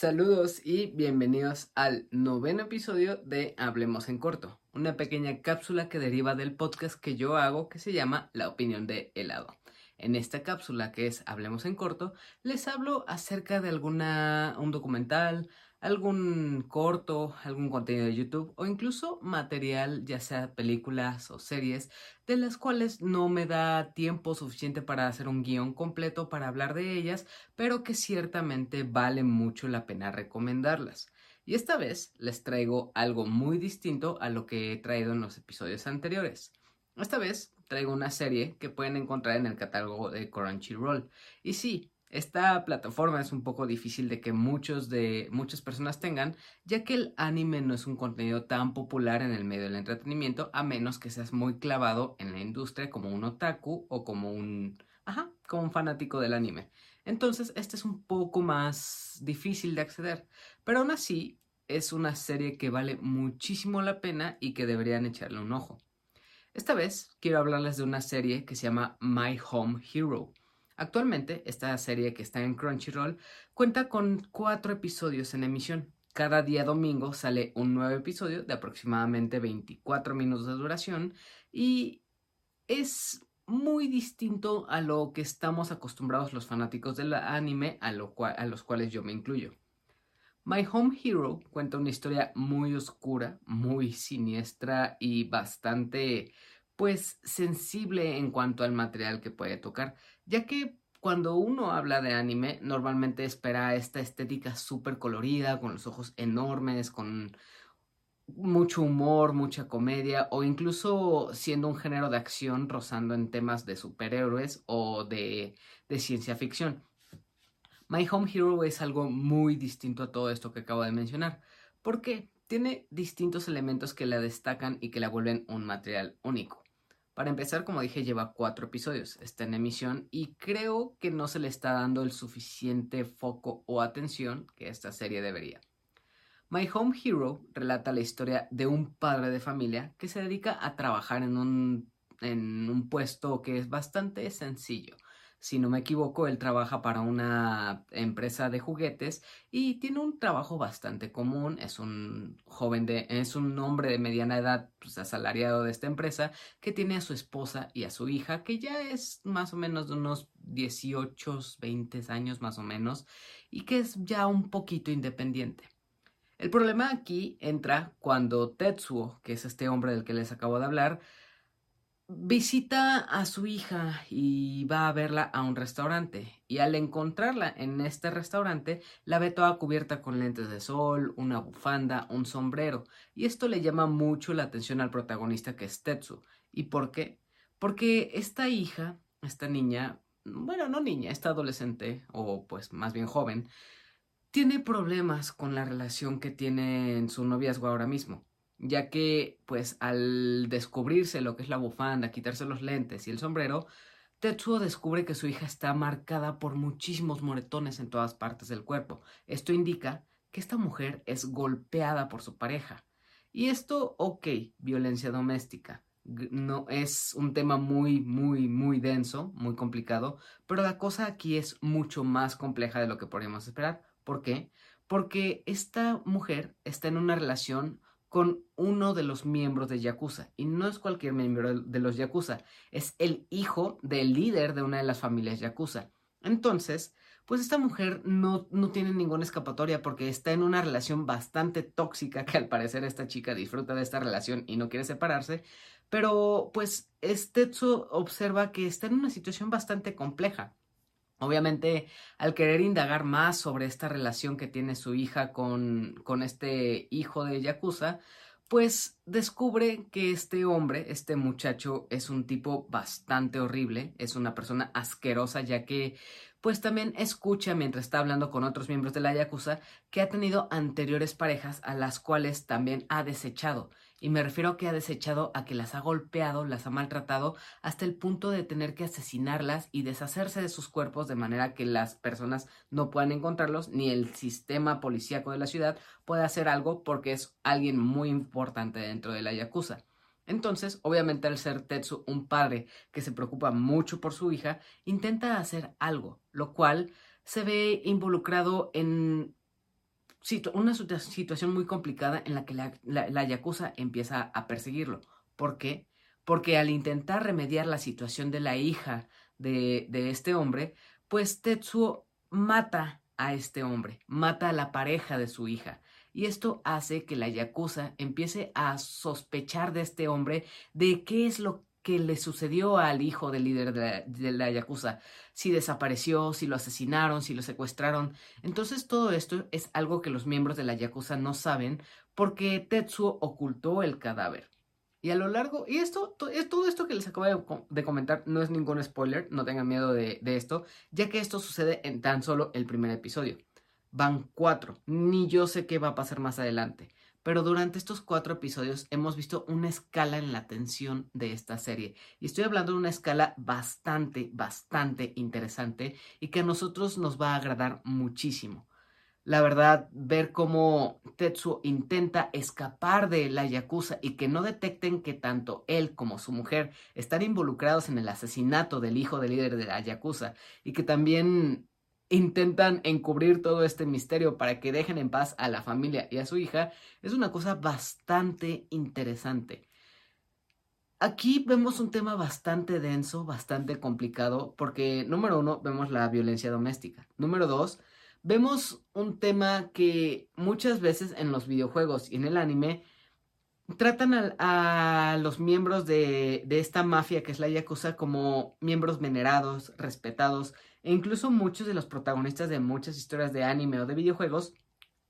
Saludos y bienvenidos al noveno episodio de Hablemos en Corto, una pequeña cápsula que deriva del podcast que yo hago que se llama La opinión de helado. En esta cápsula que es Hablemos en Corto, les hablo acerca de alguna un documental, algún corto, algún contenido de YouTube o incluso material, ya sea películas o series, de las cuales no me da tiempo suficiente para hacer un guion completo para hablar de ellas, pero que ciertamente vale mucho la pena recomendarlas. Y esta vez les traigo algo muy distinto a lo que he traído en los episodios anteriores. Esta vez traigo una serie que pueden encontrar en el catálogo de Crunchyroll. Y sí, esta plataforma es un poco difícil de que muchos de muchas personas tengan, ya que el anime no es un contenido tan popular en el medio del entretenimiento, a menos que seas muy clavado en la industria como un otaku o como un, ajá, como un fanático del anime. Entonces, este es un poco más difícil de acceder, pero aún así es una serie que vale muchísimo la pena y que deberían echarle un ojo. Esta vez quiero hablarles de una serie que se llama My Home Hero. Actualmente, esta serie que está en Crunchyroll cuenta con cuatro episodios en emisión. Cada día domingo sale un nuevo episodio de aproximadamente 24 minutos de duración y es muy distinto a lo que estamos acostumbrados los fanáticos del anime, a, los cuales yo me incluyo. My Home Hero cuenta una historia muy oscura, muy siniestra y bastante pues sensible en cuanto al material que puede tocar, ya que cuando uno habla de anime normalmente espera esta estética súper colorida, con los ojos enormes, con mucho humor, mucha comedia o incluso siendo un género de acción rozando en temas de superhéroes o de, ciencia ficción. My Home Hero es algo muy distinto a todo esto que acabo de mencionar, porque tiene distintos elementos que la destacan y que la vuelven un material único. Para empezar, como dije, lleva cuatro episodios, está en emisión y creo que no se le está dando el suficiente foco o atención que esta serie debería. My Home Hero relata la historia de un padre de familia que se dedica a trabajar en un, en un puesto que es bastante sencillo, si no me equivoco, él trabaja para una empresa de juguetes y tiene un trabajo bastante común. Es un joven de, es un hombre de mediana edad, pues, asalariado de esta empresa, que tiene a su esposa y a su hija, que ya es más o menos de unos 18, 20 años más o menos, y que es ya un poquito independiente. El problema aquí entra cuando Tetsuo, que es este hombre del que les acabo de hablar, visita a su hija y va a verla a un restaurante y al encontrarla en este restaurante la ve toda cubierta con lentes de sol, una bufanda, un sombrero y esto le llama mucho la atención al protagonista que es Tetsu. ¿Y por qué? Porque esta hija, esta niña, bueno, no niña, esta adolescente o pues más bien joven, tiene problemas con la relación que tiene en su noviazgo ahora mismo ya que pues al descubrirse lo que es la bufanda, quitarse los lentes y el sombrero, Tetsuo descubre que su hija está marcada por muchísimos moretones en todas partes del cuerpo. Esto indica que esta mujer es golpeada por su pareja. Y esto, ok, violencia doméstica. No es un tema muy, muy, muy denso, muy complicado, pero la cosa aquí es mucho más compleja de lo que podríamos esperar. ¿Por qué? Porque esta mujer está en una relación con uno de los miembros de Yakuza. Y no es cualquier miembro de los Yakuza, es el hijo del líder de una de las familias Yakuza. Entonces, pues esta mujer no, no tiene ninguna escapatoria porque está en una relación bastante tóxica que al parecer esta chica disfruta de esta relación y no quiere separarse. Pero pues Tetsu observa que está en una situación bastante compleja. Obviamente, al querer indagar más sobre esta relación que tiene su hija con, con este hijo de Yakuza, pues descubre que este hombre, este muchacho, es un tipo bastante horrible, es una persona asquerosa, ya que pues también escucha mientras está hablando con otros miembros de la Yakuza que ha tenido anteriores parejas a las cuales también ha desechado y me refiero a que ha desechado a que las ha golpeado, las ha maltratado, hasta el punto de tener que asesinarlas y deshacerse de sus cuerpos de manera que las personas no puedan encontrarlos, ni el sistema policíaco de la ciudad pueda hacer algo porque es alguien muy importante dentro de la Yakuza. Entonces, obviamente al ser Tetsu un padre que se preocupa mucho por su hija, intenta hacer algo, lo cual se ve involucrado en una situación muy complicada en la que la, la, Yakuza empieza a perseguirlo. ¿Por qué? Porque al intentar remediar la situación de la hija de, de este hombre, pues Tetsuo mata a este hombre, mata a la pareja de su hija. Y esto hace que la Yakuza empiece a sospechar de este hombre de qué es lo que le sucedió al hijo del líder de la, Yakuza, si desapareció, si lo asesinaron, si lo secuestraron. Entonces todo esto es algo que los miembros de la Yakuza no saben porque Tetsuo ocultó el cadáver. Y a lo largo, y esto, todo esto que les acabo de, comentar no es ningún spoiler, no tengan miedo de, de esto, ya que esto sucede en tan solo el primer episodio. Van cuatro, ni yo sé qué va a pasar más adelante pero durante estos cuatro episodios hemos visto una escala en la tensión de esta serie. Y estoy hablando de una escala bastante, bastante interesante y que a nosotros nos va a agradar muchísimo. La verdad, ver cómo Tetsuo intenta escapar de la Yakuza y que no detecten que tanto él como su mujer están involucrados en el asesinato del hijo del líder de la Yakuza y que también intentan encubrir todo este misterio para que dejen en paz a la familia y a su hija, es una cosa bastante interesante. Aquí vemos un tema bastante denso, bastante complicado, porque número uno, vemos la violencia doméstica. Número dos, vemos un tema que muchas veces en los videojuegos y en el anime tratan a, los miembros de, de, esta mafia que es la Yakuza como miembros venerados, respetados, e incluso muchos de los protagonistas de muchas historias de anime o de videojuegos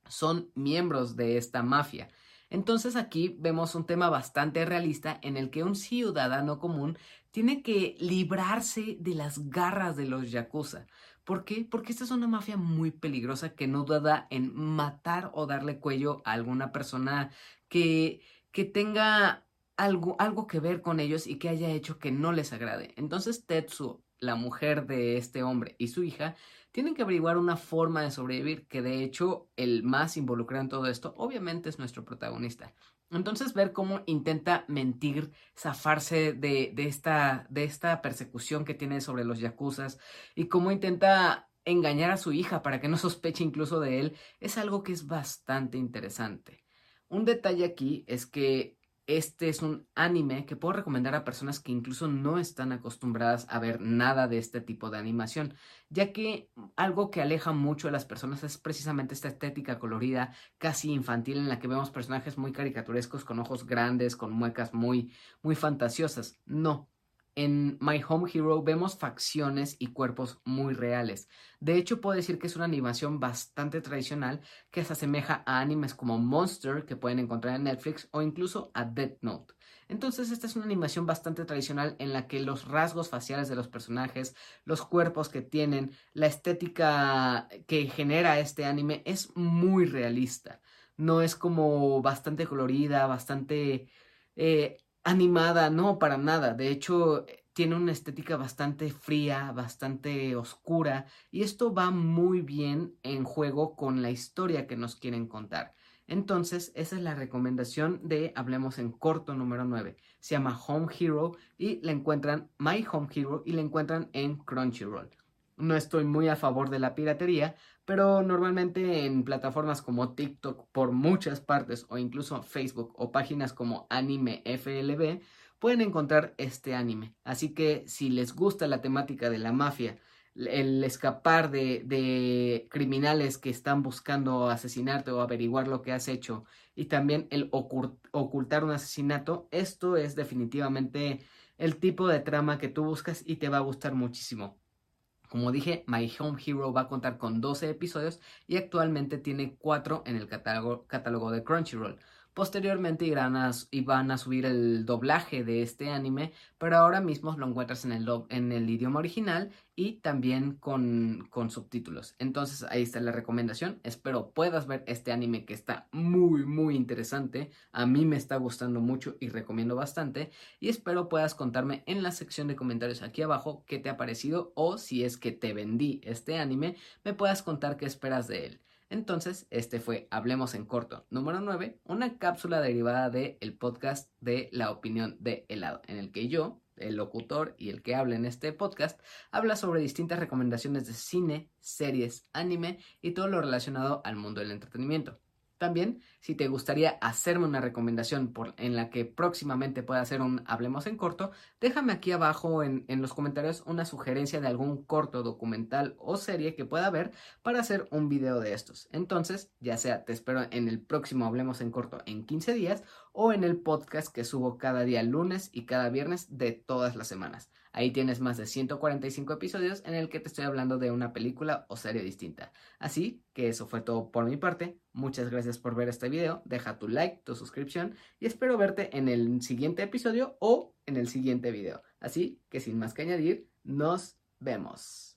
son miembros de esta mafia. Entonces aquí vemos un tema bastante realista en el que un ciudadano común tiene que librarse de las garras de los yakuza. ¿Por qué? Porque esta es una mafia muy peligrosa que no duda en matar o darle cuello a alguna persona que, que tenga algo, algo que ver con ellos y que haya hecho que no les agrade. Entonces Tetsu la mujer de este hombre y su hija tienen que averiguar una forma de sobrevivir, que de hecho el más involucrado en todo esto obviamente es nuestro protagonista. Entonces ver cómo intenta mentir, zafarse de, de, esta, de esta persecución que tiene sobre los yakuzas y cómo intenta engañar a su hija para que no sospeche incluso de él, es algo que es bastante interesante. Un detalle aquí es que este es un anime que puedo recomendar a personas que incluso no están acostumbradas a ver nada de este tipo de animación, ya que algo que aleja mucho a las personas es precisamente esta estética colorida, casi infantil, en la que vemos personajes muy caricaturescos con ojos grandes, con muecas muy, muy fantasiosas. No, en My Home Hero vemos facciones y cuerpos muy reales. De hecho, puedo decir que es una animación bastante tradicional que se asemeja a animes como Monster que pueden encontrar en Netflix o incluso a Death Note. Entonces, esta es una animación bastante tradicional en la que los rasgos faciales de los personajes, los cuerpos que tienen, la estética que genera este anime es muy realista. No es como bastante colorida, bastante eh, animada, no, para nada. De hecho, eh, tiene una estética bastante fría, bastante oscura, y esto va muy bien en juego con la historia que nos quieren contar. Entonces, esa es la recomendación de Hablemos en corto número 9. Se llama Home Hero y la encuentran, My Home Hero, y la encuentran en Crunchyroll. No estoy muy a favor de la piratería, pero normalmente en plataformas como TikTok por muchas partes o incluso Facebook o páginas como Anime FLB pueden encontrar este anime. Así que si les gusta la temática de la mafia, el escapar de, criminales que están buscando asesinarte o averiguar lo que has hecho y también el ocultar un asesinato, esto es definitivamente el tipo de trama que tú buscas y te va a gustar muchísimo. Como dije, My Home Hero va a contar con 12 episodios y actualmente tiene 4 en el catálogo, catálogo de Crunchyroll. Posteriormente irán a, subir el doblaje de este anime, pero ahora mismo lo encuentras en el, en el idioma original y también con, con subtítulos. Entonces ahí está la recomendación. Espero puedas ver este anime que está muy, muy interesante. A mí me está gustando mucho y recomiendo bastante. Y espero puedas contarme en la sección de comentarios aquí abajo qué te ha parecido o si es que te vendí este anime, me puedas contar qué esperas de él. Entonces, este fue Hablemos en Corto número 9, una cápsula derivada del el podcast de La Opinión de Helado, en el que yo, el locutor y el que habla en este podcast, habla sobre distintas recomendaciones de cine, series, anime y todo lo relacionado al mundo del entretenimiento. También, si te gustaría hacerme una recomendación por, en la que próximamente pueda hacer un Hablemos en corto, déjame aquí abajo en, en, los comentarios una sugerencia de algún corto, documental o serie que pueda ver para hacer un video de estos. Entonces, ya sea te espero en el próximo Hablemos en corto en 15 días o en el podcast que subo cada día lunes y cada viernes de todas las semanas. Ahí tienes más de 145 episodios en el que te estoy hablando de una película o serie distinta. Así que eso fue todo por mi parte. Muchas gracias por ver este video. Deja tu like, tu suscripción y espero verte en el siguiente episodio o en el siguiente video. Así que sin más que añadir, nos vemos.